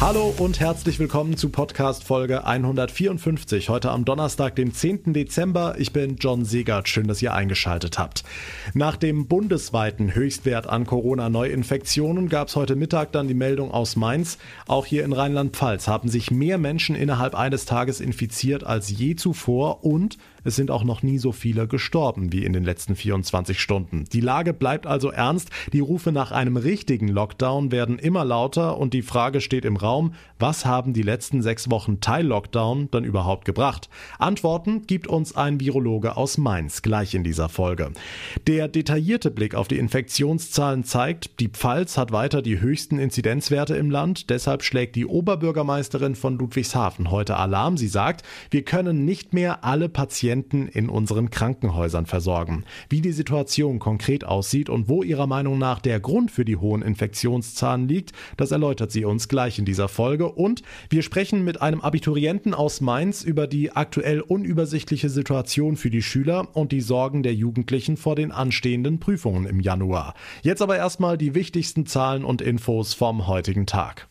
Hallo und herzlich willkommen zu Podcast Folge 154. Heute am Donnerstag, dem 10. Dezember. Ich bin John Segert. Schön, dass ihr eingeschaltet habt. Nach dem bundesweiten Höchstwert an Corona-Neuinfektionen gab es heute Mittag dann die Meldung aus Mainz. Auch hier in Rheinland-Pfalz haben sich mehr Menschen innerhalb eines Tages infiziert als je zuvor und es sind auch noch nie so viele gestorben wie in den letzten 24 Stunden. Die Lage bleibt also ernst. Die Rufe nach einem richtigen Lockdown werden immer lauter und die Frage steht im Raum, was haben die letzten sechs Wochen Teil-Lockdown dann überhaupt gebracht? Antworten gibt uns ein Virologe aus Mainz gleich in dieser Folge. Der detaillierte Blick auf die Infektionszahlen zeigt, die Pfalz hat weiter die höchsten Inzidenzwerte im Land. Deshalb schlägt die Oberbürgermeisterin von Ludwigshafen heute Alarm. Sie sagt, wir können nicht mehr alle Patienten Patienten in unseren Krankenhäusern versorgen. Wie die Situation konkret aussieht und wo ihrer Meinung nach der Grund für die hohen Infektionszahlen liegt, das erläutert sie uns gleich in dieser Folge. Und wir sprechen mit einem Abiturienten aus Mainz über die aktuell unübersichtliche Situation für die Schüler und die Sorgen der Jugendlichen vor den anstehenden Prüfungen im Januar. Jetzt aber erstmal die wichtigsten Zahlen und Infos vom heutigen Tag.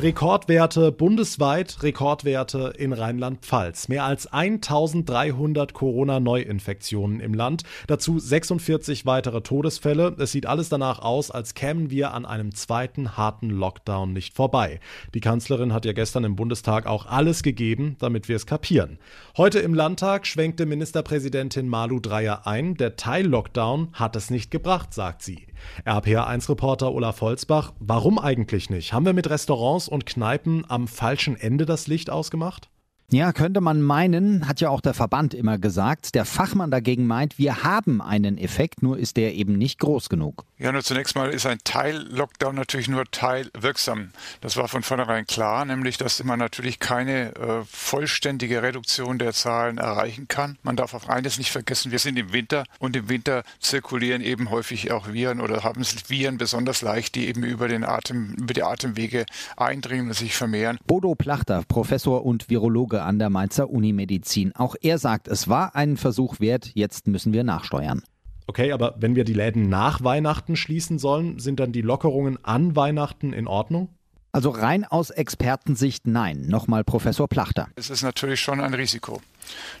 Rekordwerte bundesweit, Rekordwerte in Rheinland-Pfalz. Mehr als 1300 Corona-Neuinfektionen im Land, dazu 46 weitere Todesfälle. Es sieht alles danach aus, als kämen wir an einem zweiten harten Lockdown nicht vorbei. Die Kanzlerin hat ja gestern im Bundestag auch alles gegeben, damit wir es kapieren. Heute im Landtag schwenkte Ministerpräsidentin Malu Dreyer ein, der Teil-Lockdown hat es nicht gebracht, sagt sie. RPA1-Reporter Olaf Holzbach, warum eigentlich nicht? Haben wir mit Restaurants und Kneipen am falschen Ende das Licht ausgemacht? Ja, könnte man meinen, hat ja auch der Verband immer gesagt. Der Fachmann dagegen meint, wir haben einen Effekt, nur ist der eben nicht groß genug. Ja, nur zunächst mal ist ein Teil-Lockdown natürlich nur teilwirksam. Das war von vornherein klar, nämlich, dass man natürlich keine äh, vollständige Reduktion der Zahlen erreichen kann. Man darf auf eines nicht vergessen, wir sind im Winter und im Winter zirkulieren eben häufig auch Viren oder haben Viren besonders leicht, die eben über den Atem, über die Atemwege eindringen und sich vermehren. Bodo Plachter, Professor und Virologe Virologe an der Mainzer Unimedizin. Auch er sagt, es war einen Versuch wert, jetzt müssen wir nachsteuern. Okay, aber wenn wir die Läden nach Weihnachten schließen sollen, sind dann die Lockerungen an Weihnachten in Ordnung? Also rein aus Expertensicht nein. Nochmal Professor Plachter. Es ist natürlich schon ein Risiko.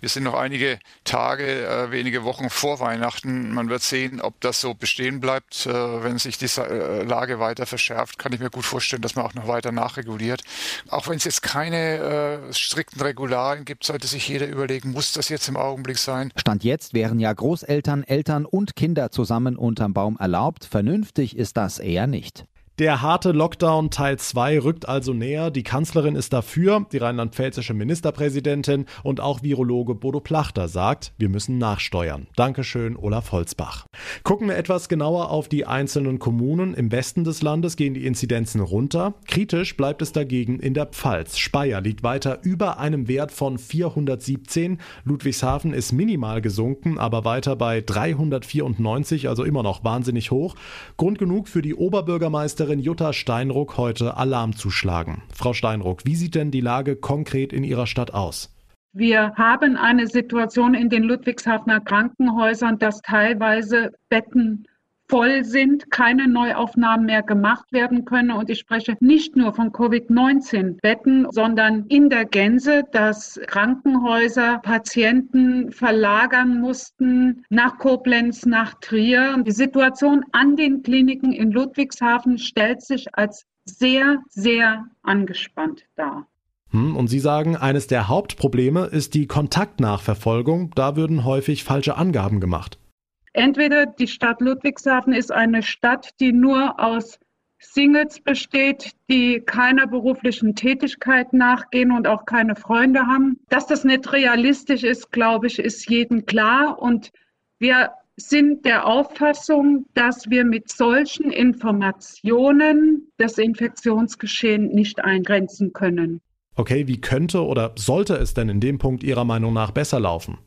Wir sind noch einige Tage, äh, wenige Wochen vor Weihnachten. Man wird sehen, ob das so bestehen bleibt. Äh, wenn sich die äh, Lage weiter verschärft, kann ich mir gut vorstellen, dass man auch noch weiter nachreguliert. Auch wenn es jetzt keine äh, strikten Regularien gibt, sollte sich jeder überlegen, muss das jetzt im Augenblick sein? Stand jetzt wären ja Großeltern, Eltern und Kinder zusammen unterm Baum erlaubt. Vernünftig ist das eher nicht. Der harte Lockdown Teil 2 rückt also näher. Die Kanzlerin ist dafür, die rheinland-pfälzische Ministerpräsidentin und auch Virologe Bodo Plachter sagt, wir müssen nachsteuern. Dankeschön, Olaf Holzbach. Gucken wir etwas genauer auf die einzelnen Kommunen. Im Westen des Landes gehen die Inzidenzen runter. Kritisch bleibt es dagegen in der Pfalz. Speyer liegt weiter über einem Wert von 417. Ludwigshafen ist minimal gesunken, aber weiter bei 394, also immer noch wahnsinnig hoch. Grund genug für die Oberbürgermeisterin Bürgermeisterin Jutta Steinruck heute Alarm zu schlagen. Frau Steinruck, wie sieht denn die Lage konkret in Ihrer Stadt aus? Wir haben eine Situation in den Ludwigshafener Krankenhäusern, dass teilweise Betten voll sind, keine Neuaufnahmen mehr gemacht werden können. Und ich spreche nicht nur von Covid-19-Betten, sondern in der Gänze, dass Krankenhäuser Patienten verlagern mussten nach Koblenz, nach Trier. Die Situation an den Kliniken in Ludwigshafen stellt sich als sehr, sehr angespannt dar. Hm, und Sie sagen, eines der Hauptprobleme ist die Kontaktnachverfolgung. Da würden häufig falsche Angaben gemacht. Entweder die Stadt Ludwigshafen ist eine Stadt, die nur aus Singles besteht, die keiner beruflichen Tätigkeit nachgehen und auch keine Freunde haben. Dass das nicht realistisch ist, glaube ich, ist jedem klar. Und wir sind der Auffassung, dass wir mit solchen Informationen das Infektionsgeschehen nicht eingrenzen können. Okay, wie könnte oder sollte es denn in dem Punkt Ihrer Meinung nach besser laufen?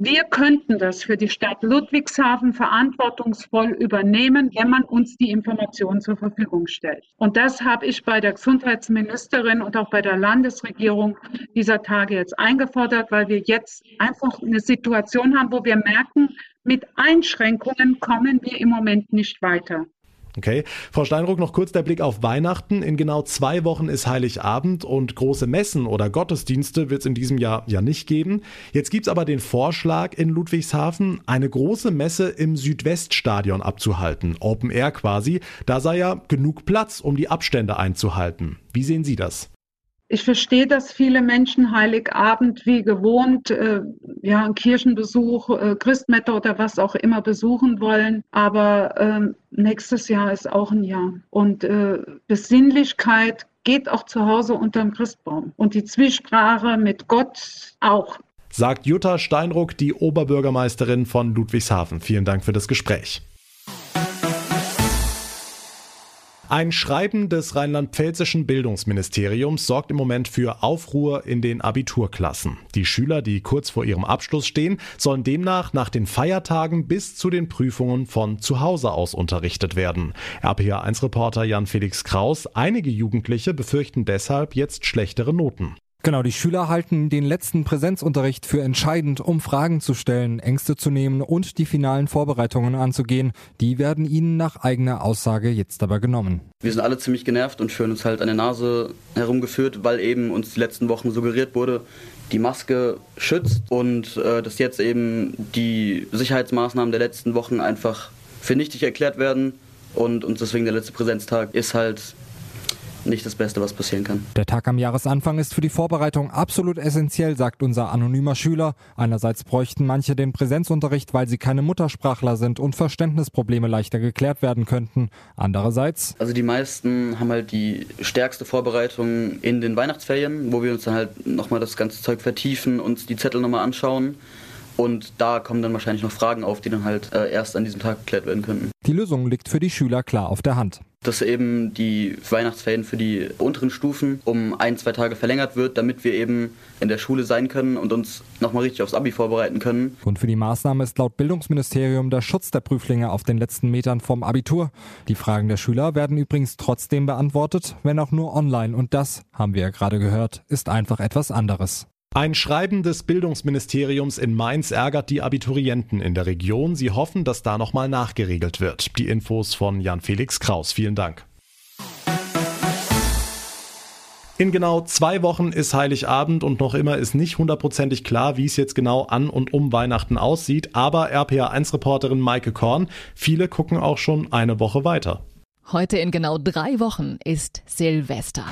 Wir könnten das für die Stadt Ludwigshafen verantwortungsvoll übernehmen, wenn man uns die Informationen zur Verfügung stellt. Und das habe ich bei der Gesundheitsministerin und auch bei der Landesregierung dieser Tage jetzt eingefordert, weil wir jetzt einfach eine Situation haben, wo wir merken, mit Einschränkungen kommen wir im Moment nicht weiter. Okay. Frau Steinruck, noch kurz der Blick auf Weihnachten. In genau zwei Wochen ist Heiligabend und große Messen oder Gottesdienste wird es in diesem Jahr ja nicht geben. Jetzt gibt es aber den Vorschlag in Ludwigshafen, eine große Messe im Südweststadion abzuhalten. Open Air quasi. Da sei ja genug Platz, um die Abstände einzuhalten. Wie sehen Sie das? Ich verstehe, dass viele Menschen Heiligabend wie gewohnt äh, ja, einen Kirchenbesuch, äh, Christmette oder was auch immer besuchen wollen. Aber äh, nächstes Jahr ist auch ein Jahr. Und äh, Besinnlichkeit geht auch zu Hause unterm Christbaum. Und die Zwiesprache mit Gott auch. Sagt Jutta Steinruck, die Oberbürgermeisterin von Ludwigshafen. Vielen Dank für das Gespräch. Ein Schreiben des rheinland-pfälzischen Bildungsministeriums sorgt im Moment für Aufruhr in den Abiturklassen. Die Schüler, die kurz vor ihrem Abschluss stehen, sollen demnach nach den Feiertagen bis zu den Prüfungen von zu Hause aus unterrichtet werden. RPA1-Reporter Jan Felix Kraus, einige Jugendliche befürchten deshalb jetzt schlechtere Noten. Genau, die Schüler halten den letzten Präsenzunterricht für entscheidend, um Fragen zu stellen, Ängste zu nehmen und die finalen Vorbereitungen anzugehen. Die werden ihnen nach eigener Aussage jetzt aber genommen. Wir sind alle ziemlich genervt und fühlen uns halt an der Nase herumgeführt, weil eben uns die letzten Wochen suggeriert wurde, die Maske schützt und äh, dass jetzt eben die Sicherheitsmaßnahmen der letzten Wochen einfach für nichtig erklärt werden und uns deswegen der letzte Präsenztag ist halt nicht das Beste, was passieren kann. Der Tag am Jahresanfang ist für die Vorbereitung absolut essentiell, sagt unser anonymer Schüler. Einerseits bräuchten manche den Präsenzunterricht, weil sie keine Muttersprachler sind und Verständnisprobleme leichter geklärt werden könnten. Andererseits. Also die meisten haben halt die stärkste Vorbereitung in den Weihnachtsferien, wo wir uns dann halt nochmal das ganze Zeug vertiefen, uns die Zettel nochmal anschauen. Und da kommen dann wahrscheinlich noch Fragen auf, die dann halt äh, erst an diesem Tag geklärt werden könnten. Die Lösung liegt für die Schüler klar auf der Hand dass eben die Weihnachtsferien für die unteren Stufen um ein, zwei Tage verlängert wird, damit wir eben in der Schule sein können und uns nochmal richtig aufs Abi vorbereiten können. Grund für die Maßnahme ist laut Bildungsministerium der Schutz der Prüflinge auf den letzten Metern vom Abitur. Die Fragen der Schüler werden übrigens trotzdem beantwortet, wenn auch nur online. Und das, haben wir ja gerade gehört, ist einfach etwas anderes. Ein Schreiben des Bildungsministeriums in Mainz ärgert die Abiturienten in der Region. Sie hoffen, dass da nochmal nachgeregelt wird. Die Infos von Jan Felix Kraus. Vielen Dank. In genau zwei Wochen ist Heiligabend und noch immer ist nicht hundertprozentig klar, wie es jetzt genau an und um Weihnachten aussieht. Aber RPA1-Reporterin Maike Korn, viele gucken auch schon eine Woche weiter. Heute in genau drei Wochen ist Silvester.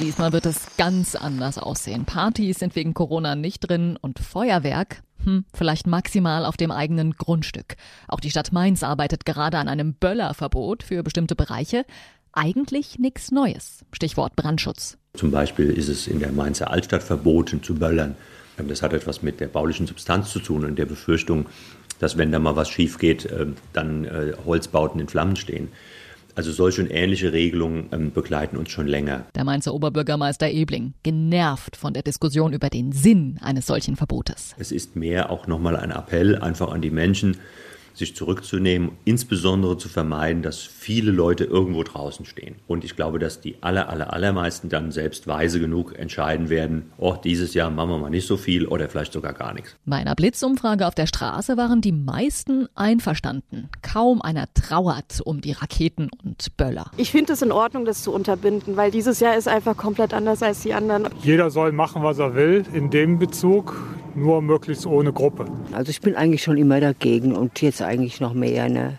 Diesmal wird es ganz anders aussehen. Partys sind wegen Corona nicht drin und Feuerwerk, hm, vielleicht maximal auf dem eigenen Grundstück. Auch die Stadt Mainz arbeitet gerade an einem Böllerverbot für bestimmte Bereiche. Eigentlich nichts Neues. Stichwort Brandschutz. Zum Beispiel ist es in der Mainzer Altstadt verboten zu böllern. Das hat etwas mit der baulichen Substanz zu tun und der Befürchtung, dass wenn da mal was schief geht, äh, dann äh, Holzbauten in Flammen stehen. Also solche und ähnliche Regelungen ähm, begleiten uns schon länger. Der Mainzer Oberbürgermeister Ebling, genervt von der Diskussion über den Sinn eines solchen Verbotes. Es ist mehr auch nochmal ein Appell einfach an die Menschen, sich zurückzunehmen, insbesondere zu vermeiden, dass viele Leute irgendwo draußen stehen. Und ich glaube, dass die aller, aller, allermeisten dann selbst weise genug entscheiden werden, oh, dieses Jahr machen wir mal nicht so viel oder vielleicht sogar gar nichts. Bei einer Blitzumfrage auf der Straße waren die meisten einverstanden. Kaum einer trauert um die Raketen und Böller. Ich finde es in Ordnung, das zu unterbinden, weil dieses Jahr ist einfach komplett anders als die anderen. Jeder soll machen, was er will in dem Bezug nur möglichst ohne Gruppe. Also ich bin eigentlich schon immer dagegen und jetzt eigentlich noch mehr. Ne?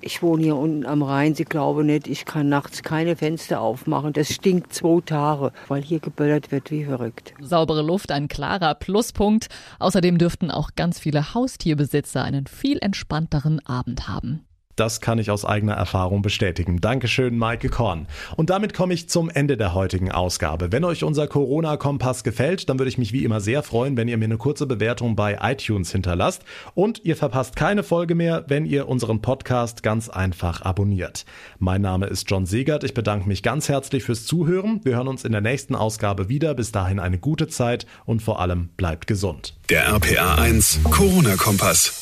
Ich wohne hier unten am Rhein. Sie glauben nicht, ich kann nachts keine Fenster aufmachen. Das stinkt zwei Tage, weil hier geböllert wird wie verrückt. Saubere Luft, ein klarer Pluspunkt. Außerdem dürften auch ganz viele Haustierbesitzer einen viel entspannteren Abend haben. Das kann ich aus eigener Erfahrung bestätigen. Dankeschön, Maike Korn. Und damit komme ich zum Ende der heutigen Ausgabe. Wenn euch unser Corona-Kompass gefällt, dann würde ich mich wie immer sehr freuen, wenn ihr mir eine kurze Bewertung bei iTunes hinterlasst. Und ihr verpasst keine Folge mehr, wenn ihr unseren Podcast ganz einfach abonniert. Mein Name ist John Segert. Ich bedanke mich ganz herzlich fürs Zuhören. Wir hören uns in der nächsten Ausgabe wieder. Bis dahin eine gute Zeit und vor allem bleibt gesund. Der RPA 1 Corona-Kompass.